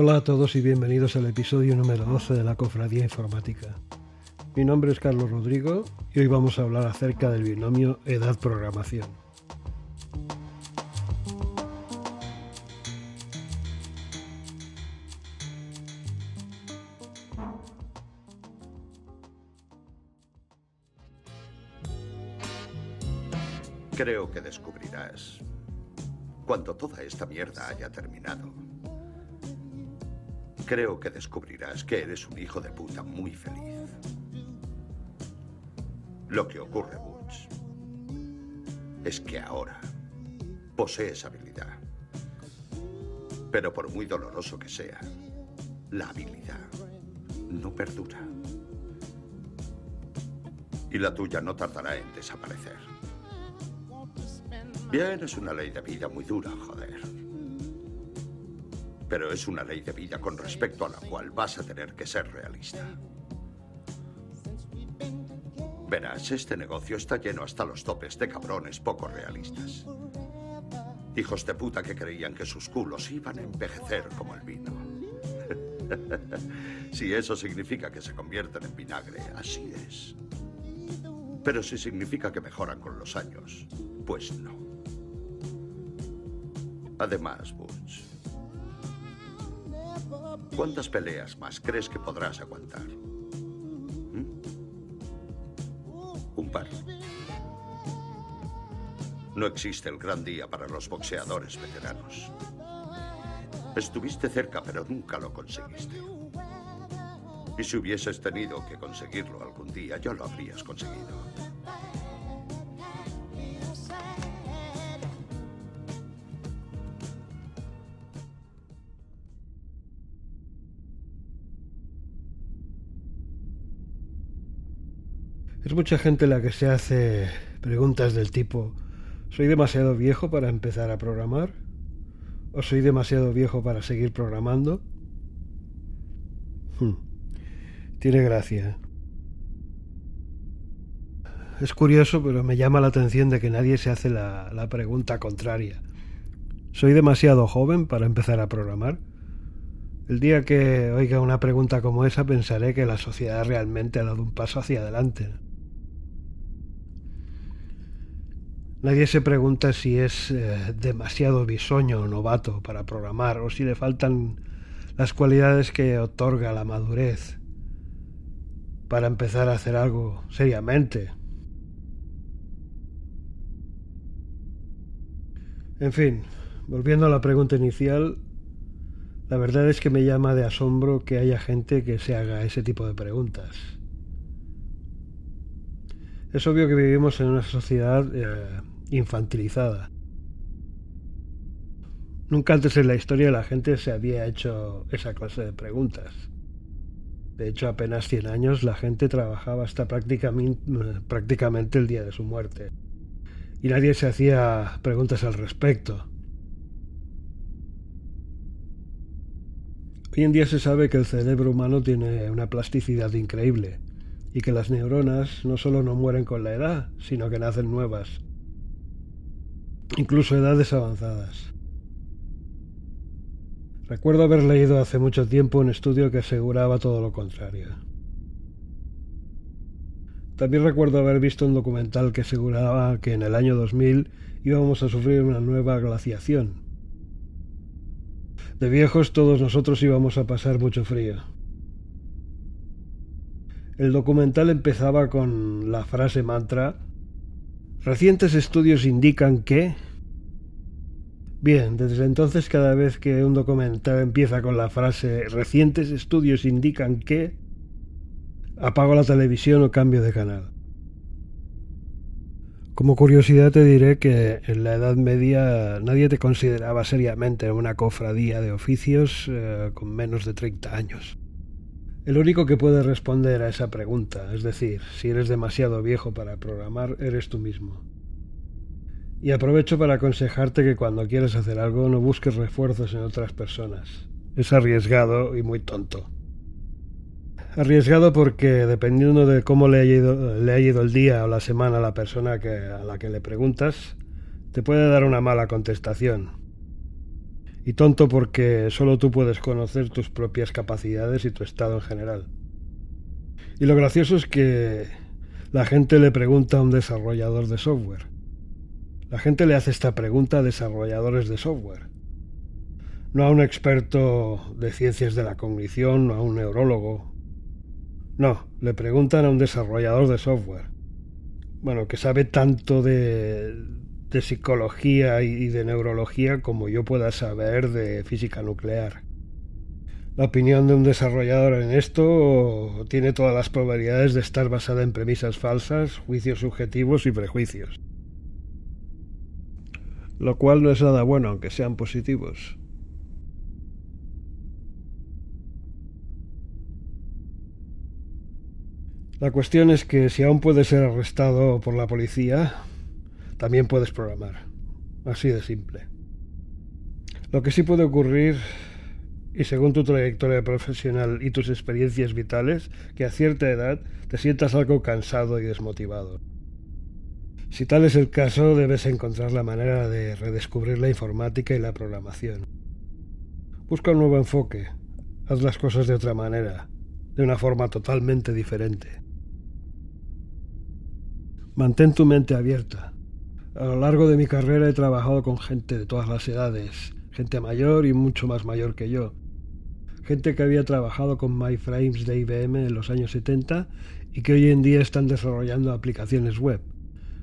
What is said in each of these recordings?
Hola a todos y bienvenidos al episodio número 12 de la Cofradía Informática. Mi nombre es Carlos Rodrigo y hoy vamos a hablar acerca del binomio edad-programación. Creo que descubrirás, cuando toda esta mierda haya terminado, creo que descubrirás que eres un hijo de puta muy feliz. Lo que ocurre, Butch, es que ahora posees habilidad. Pero por muy doloroso que sea, la habilidad no perdura. Y la tuya no tardará en desaparecer. Bien, es una ley de vida muy dura, joder. Pero es una ley de vida con respecto a la cual vas a tener que ser realista. Verás, este negocio está lleno hasta los topes de cabrones poco realistas. Hijos de puta que creían que sus culos iban a envejecer como el vino. si eso significa que se convierten en vinagre, así es. Pero si significa que mejoran con los años, pues no. Además, Butch, ¿cuántas peleas más crees que podrás aguantar? ¿Mm? Un par. No existe el gran día para los boxeadores veteranos. Estuviste cerca, pero nunca lo conseguiste. Y si hubieses tenido que conseguirlo algún día, ya lo habrías conseguido. Mucha gente la que se hace preguntas del tipo ¿Soy demasiado viejo para empezar a programar? ¿O soy demasiado viejo para seguir programando? Hmm. Tiene gracia. Es curioso, pero me llama la atención de que nadie se hace la, la pregunta contraria. ¿Soy demasiado joven para empezar a programar? El día que oiga una pregunta como esa pensaré que la sociedad realmente ha dado un paso hacia adelante. Nadie se pregunta si es eh, demasiado bisoño o novato para programar o si le faltan las cualidades que otorga la madurez para empezar a hacer algo seriamente. En fin, volviendo a la pregunta inicial, la verdad es que me llama de asombro que haya gente que se haga ese tipo de preguntas. Es obvio que vivimos en una sociedad eh, infantilizada. Nunca antes en la historia la gente se había hecho esa clase de preguntas. De hecho, apenas 100 años la gente trabajaba hasta prácticamente, prácticamente el día de su muerte. Y nadie se hacía preguntas al respecto. Hoy en día se sabe que el cerebro humano tiene una plasticidad increíble y que las neuronas no solo no mueren con la edad, sino que nacen nuevas, incluso edades avanzadas. Recuerdo haber leído hace mucho tiempo un estudio que aseguraba todo lo contrario. También recuerdo haber visto un documental que aseguraba que en el año 2000 íbamos a sufrir una nueva glaciación. De viejos todos nosotros íbamos a pasar mucho frío. El documental empezaba con la frase mantra, recientes estudios indican que... Bien, desde entonces cada vez que un documental empieza con la frase recientes estudios indican que... apago la televisión o cambio de canal. Como curiosidad te diré que en la Edad Media nadie te consideraba seriamente una cofradía de oficios eh, con menos de 30 años. El único que puede responder a esa pregunta, es decir, si eres demasiado viejo para programar, eres tú mismo. Y aprovecho para aconsejarte que cuando quieras hacer algo no busques refuerzos en otras personas. Es arriesgado y muy tonto. Arriesgado porque dependiendo de cómo le haya ido, el día o la semana a la persona a la que le preguntas, te puede dar una mala contestación. Y tonto porque solo tú puedes conocer tus propias capacidades y tu estado en general. Y lo gracioso es que la gente le pregunta a un desarrollador de software. La gente le hace esta pregunta a desarrolladores de software. No a un experto de ciencias de la cognición, no a un neurólogo. No, le preguntan a un desarrollador de software. Bueno, que sabe tanto de, de psicología y de neurología como yo pueda saber de física nuclear. La opinión de un desarrollador en esto tiene todas las probabilidades de estar basada en premisas falsas, juicios subjetivos y prejuicios. Lo cual no es nada bueno, aunque sean positivos. La cuestión es que si aún puedes ser arrestado por la policía, también puedes programar. Así de simple. Lo que sí puede ocurrir y según tu trayectoria profesional y tus experiencias vitales, que a cierta edad te sientas algo cansado y desmotivado. Si tal es el caso, debes encontrar la manera de redescubrir la informática y la programación. Busca un nuevo enfoque, haz las cosas de otra manera, de una forma totalmente diferente. Mantén tu mente abierta. A lo largo de mi carrera he trabajado con gente de todas las edades, gente mayor y mucho más mayor que yo, gente que había trabajado con MyFrames de IBM en los años 70 y que hoy en día están desarrollando aplicaciones web,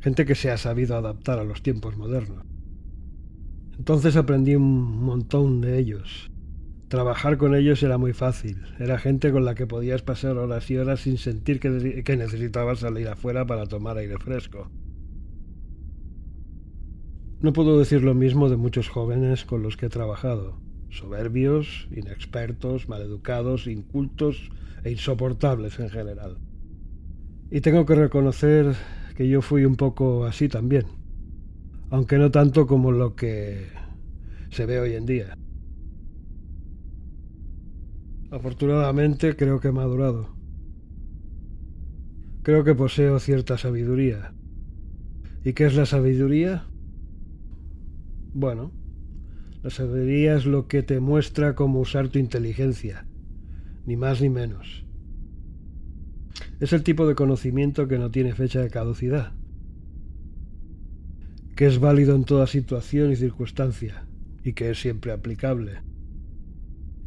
gente que se ha sabido adaptar a los tiempos modernos. Entonces aprendí un montón de ellos. Trabajar con ellos era muy fácil, era gente con la que podías pasar horas y horas sin sentir que, que necesitabas salir afuera para tomar aire fresco. No puedo decir lo mismo de muchos jóvenes con los que he trabajado soberbios, inexpertos, maleducados, incultos e insoportables en general. Y tengo que reconocer que yo fui un poco así también, aunque no tanto como lo que se ve hoy en día. Afortunadamente creo que he madurado. Creo que poseo cierta sabiduría. ¿Y qué es la sabiduría? Bueno, la sabiduría es lo que te muestra cómo usar tu inteligencia, ni más ni menos. Es el tipo de conocimiento que no tiene fecha de caducidad, que es válido en toda situación y circunstancia, y que es siempre aplicable.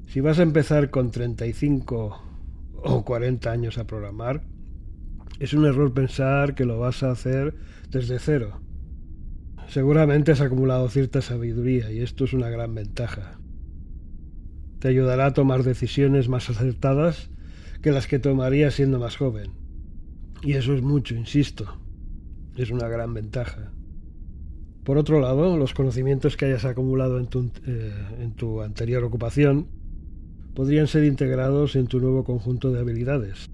Si vas a empezar con 35 o 40 años a programar, es un error pensar que lo vas a hacer desde cero Seguramente has acumulado cierta sabiduría y esto es una gran ventaja. Te ayudará a tomar decisiones más acertadas que las que tomarías siendo más joven. Y eso es mucho, insisto. Es una gran ventaja. Por otro lado, los conocimientos que hayas acumulado en tu, eh, en tu anterior ocupación podrían ser integrados en tu nuevo conjunto de habilidades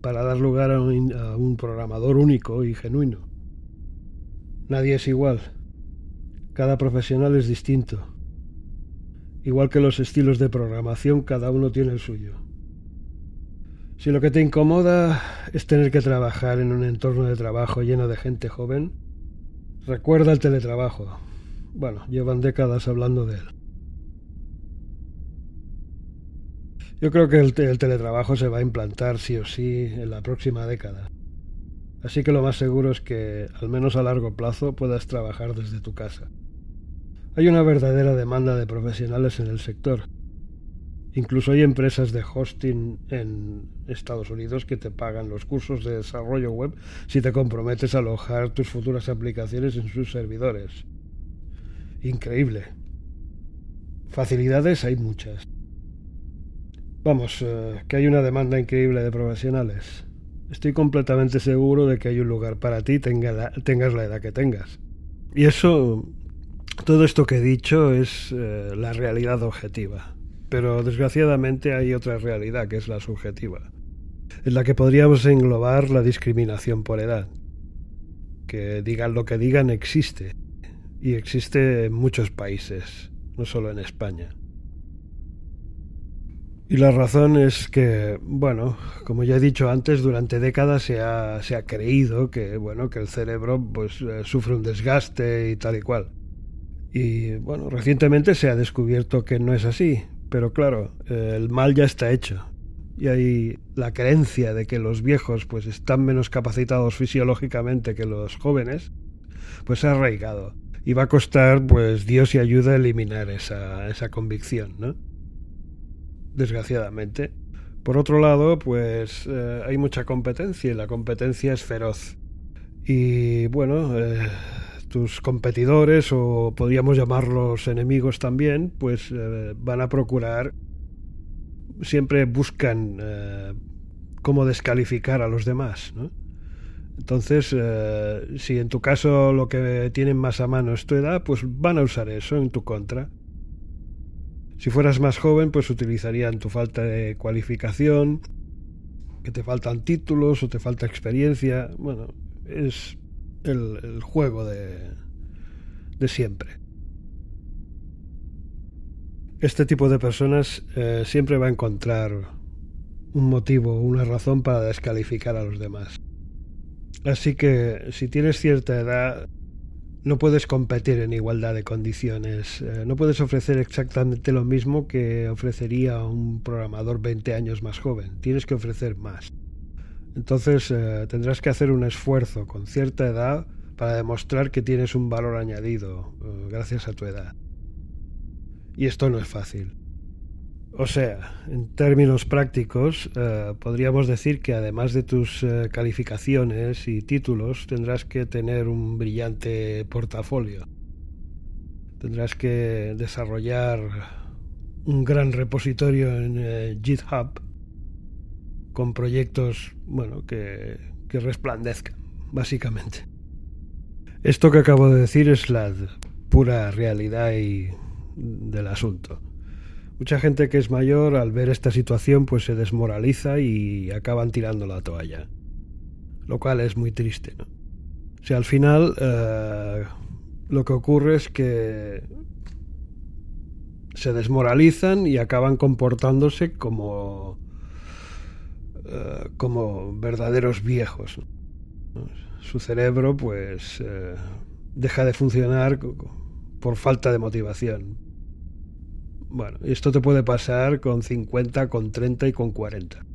para dar lugar a un programador único y genuino. Nadie es igual. Cada profesional es distinto. Igual que los estilos de programación, cada uno tiene el suyo. Si lo que te incomoda es tener que trabajar en un entorno de trabajo lleno de gente joven, recuerda el teletrabajo. Bueno, llevan décadas hablando de él. Yo creo que el, teletrabajo se va a implantar sí o sí en la próxima década. Así que lo más seguro es que, al menos a largo plazo, puedas trabajar desde tu casa. Hay una verdadera demanda de profesionales en el sector. Incluso hay empresas de hosting en Estados Unidos que te pagan los cursos de desarrollo web si te comprometes a alojar tus futuras aplicaciones en sus servidores. Increíble. Facilidades hay muchas. Vamos, eh, que hay una demanda increíble de profesionales. Estoy completamente seguro de que hay un lugar para ti, tengas la edad que tengas. Y eso, todo esto que he dicho es eh, la realidad objetiva. Pero desgraciadamente hay otra realidad que es la subjetiva, en la que podríamos englobar la discriminación por edad. Que digan lo que digan existe, y existe en muchos países, no solo en España. Y la razón es que, bueno, como ya he dicho antes, durante décadas se ha, se ha creído que, bueno, que el cerebro pues, eh, sufre un desgaste y tal y cual. Y bueno, recientemente se ha descubierto que no es así, pero claro, el mal ya está hecho. Y hay la creencia de que los viejos pues están menos capacitados fisiológicamente que los jóvenes, pues ha arraigado. Y va a costar, pues Dios y ayuda eliminar esa, esa convicción, ¿no? Desgraciadamente. Por otro lado, pues eh, hay mucha competencia y la competencia es feroz. Y bueno, eh, tus competidores, o podríamos llamarlos enemigos también, pues eh, van a procurar, siempre buscan cómo descalificar a los demás. ¿no? Entonces, si en tu caso lo que tienen más a mano es tu edad, pues van a usar eso en tu contra. Si fueras más joven, pues utilizarían tu falta de cualificación, que te faltan títulos o te falta experiencia. Bueno, es el, juego de, de, siempre. Este tipo de personas eh, siempre va a encontrar un motivo, una razón para descalificar a los demás. Así que si tienes cierta edad, no puedes competir en igualdad de condiciones. Eh, no puedes ofrecer exactamente lo mismo que ofrecería un programador 20 años más joven. Tienes que ofrecer más. Entonces eh, tendrás que hacer un esfuerzo con cierta edad para demostrar que tienes un valor añadido eh, gracias a tu edad. Y esto no es fácil. O sea, en términos prácticos, eh, podríamos decir que además de tus eh, calificaciones y títulos, tendrás que tener un brillante portafolio. Tendrás que desarrollar un gran repositorio en eh, GitHub con proyectos, bueno, que, que resplandezcan, básicamente. Esto que acabo de decir es la pura realidad y del asunto. Mucha gente que es mayor al ver esta situación pues se desmoraliza y acaban tirando la toalla. Lo cual es muy triste, ¿no? Al final eh, lo que ocurre es que se desmoralizan y acaban comportándose como eh, como verdaderos viejos. Su cerebro pues eh, deja de funcionar por falta de motivación. Bueno, esto te puede pasar con 50, con 30 y con 40.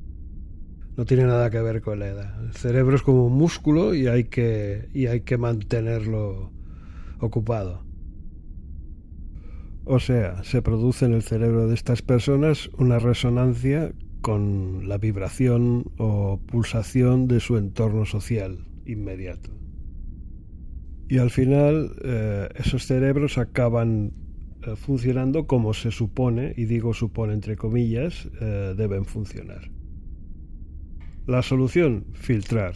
No tiene nada que ver con la edad. El cerebro es como un músculo y hay que, y hay que mantenerlo ocupado. O sea, se produce en el cerebro de estas personas una resonancia con la vibración o pulsación de su entorno social inmediato. Y al final eh, esos cerebros acaban eh, funcionando como se supone, y digo supone entre comillas, eh, deben funcionar. La solución, filtrar,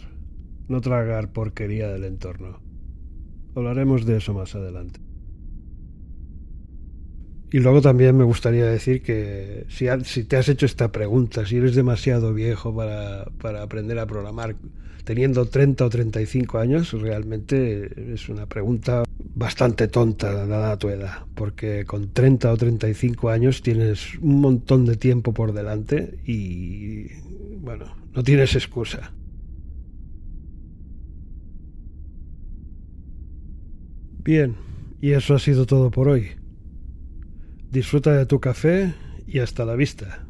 no tragar porquería del entorno. Hablaremos de eso más adelante. Y luego también me gustaría decir que si, si, te has hecho esta pregunta, si eres demasiado viejo para, para, aprender a programar, teniendo 30 o 35 años, realmente es una pregunta bastante tonta dada tu edad, porque con 30 o 35 años tienes un montón de tiempo por delante y, bueno, no tienes excusa. Bien, y eso ha sido todo por hoy. Disfruta de tu café y hasta la vista.